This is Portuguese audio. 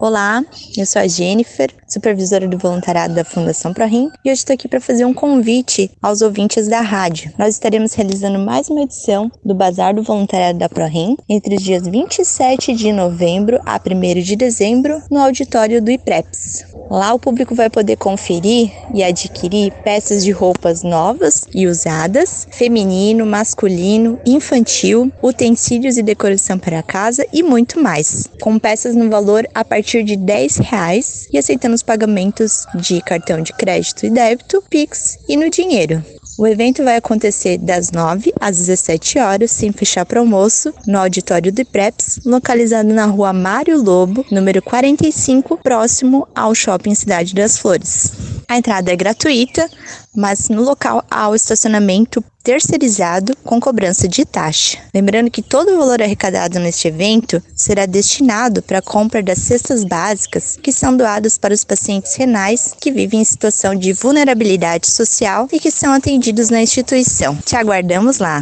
Olá, eu sou a Jennifer, supervisora do voluntariado da Fundação ProRim, e hoje estou aqui para fazer um convite aos ouvintes da rádio. Nós estaremos realizando mais uma edição do Bazar do Voluntariado da ProRim entre os dias 27 de novembro a 1 de dezembro no auditório do IPREPS. Lá o público vai poder conferir e adquirir peças de roupas novas e usadas, feminino, masculino, infantil, utensílios e decoração para casa e muito mais, com peças no valor a partir de 10 reais e aceitando os pagamentos de cartão de crédito e débito, Pix e no dinheiro. O evento vai acontecer das 9 às 17 horas, sem fechar para almoço, no auditório do IPREPS, localizado na rua Mário Lobo, número 45, próximo ao Shopping Cidade das Flores. A entrada é gratuita, mas no local há o estacionamento terceirizado com cobrança de taxa. Lembrando que todo o valor arrecadado neste evento será destinado para a compra das cestas básicas que são doadas para os pacientes renais que vivem em situação de vulnerabilidade social e que são atendidos na instituição. Te aguardamos lá!